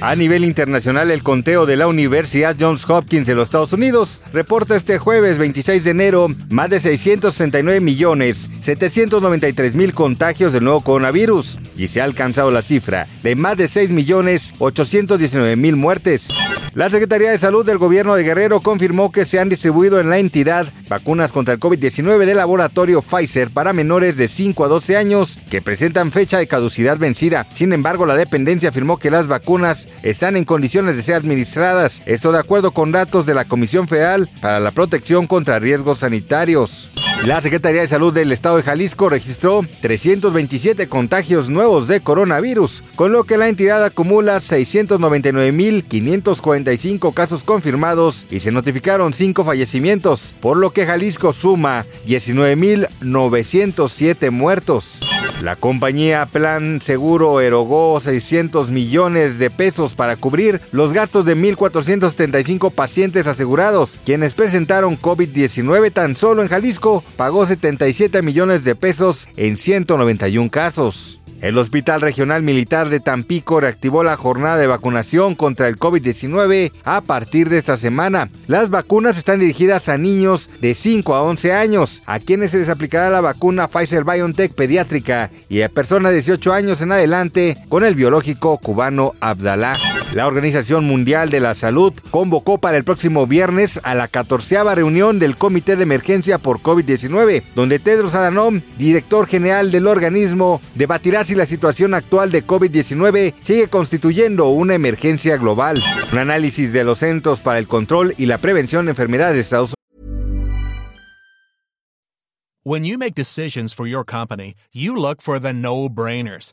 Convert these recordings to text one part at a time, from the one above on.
A nivel internacional, el conteo de la Universidad Johns Hopkins de los Estados Unidos reporta este jueves 26 de enero más de 669 millones 793 mil contagios del nuevo coronavirus y se ha alcanzado la cifra de más de 6 millones 819 mil muertes. La Secretaría de Salud del Gobierno de Guerrero confirmó que se han distribuido en la entidad vacunas contra el COVID-19 del laboratorio Pfizer para menores de 5 a 12 años que presentan fecha de caducidad vencida. Sin embargo, la dependencia afirmó que las vacunas están en condiciones de ser administradas. Esto de acuerdo con datos de la Comisión Federal para la Protección contra Riesgos Sanitarios. La Secretaría de Salud del Estado de Jalisco registró 327 contagios nuevos de coronavirus, con lo que la entidad acumula 699.545 casos confirmados y se notificaron 5 fallecimientos, por lo que Jalisco suma 19.907 muertos. La compañía Plan Seguro erogó 600 millones de pesos para cubrir los gastos de 1.475 pacientes asegurados, quienes presentaron COVID-19 tan solo en Jalisco, pagó 77 millones de pesos en 191 casos. El Hospital Regional Militar de Tampico reactivó la jornada de vacunación contra el COVID-19 a partir de esta semana. Las vacunas están dirigidas a niños de 5 a 11 años, a quienes se les aplicará la vacuna Pfizer BioNTech pediátrica y a personas de 18 años en adelante con el biológico cubano Abdalá. La Organización Mundial de la Salud convocó para el próximo viernes a la 14 reunión del Comité de Emergencia por COVID-19, donde Tedros Adhanom, director general del organismo, debatirá si la situación actual de COVID-19 sigue constituyendo una emergencia global. Un análisis de los Centros para el Control y la Prevención de Enfermedades de Estados the no-brainers.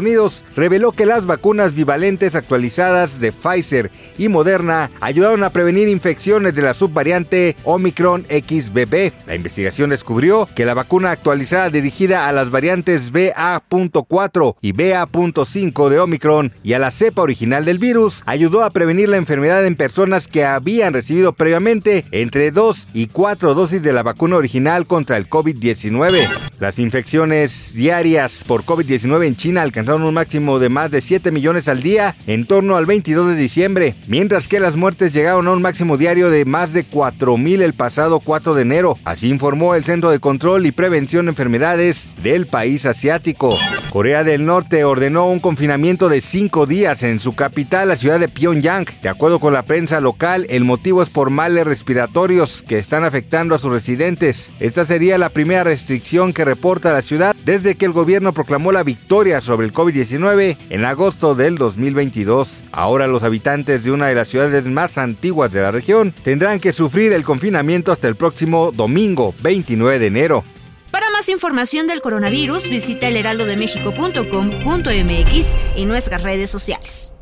Unidos reveló que las vacunas bivalentes actualizadas de Pfizer y Moderna ayudaron a prevenir infecciones de la subvariante Omicron XBB. La investigación descubrió que la vacuna actualizada dirigida a las variantes BA.4 y BA.5 de Omicron y a la cepa original del virus ayudó a prevenir la enfermedad en personas que habían recibido previamente entre 2 y 4 dosis de la vacuna original contra el COVID-19. Las infecciones diarias por COVID-19 en China alcanzaron un máximo de más de 7 millones al día en torno al 22 de diciembre, mientras que las muertes llegaron a un máximo diario de más de 4 mil el pasado 4 de enero. Así informó el Centro de Control y Prevención de Enfermedades del país asiático. Corea del Norte ordenó un confinamiento de cinco días en su capital, la ciudad de Pyongyang. De acuerdo con la prensa local, el motivo es por males respiratorios que están afectando a sus residentes. Esta sería la primera restricción que reporta la ciudad desde que el gobierno proclamó la victoria sobre el COVID-19 en agosto del 2022. Ahora los habitantes de una de las ciudades más antiguas de la región tendrán que sufrir el confinamiento hasta el próximo domingo 29 de enero. Para más información del coronavirus, visita elheraldodemexico.com.mx y nuestras redes sociales.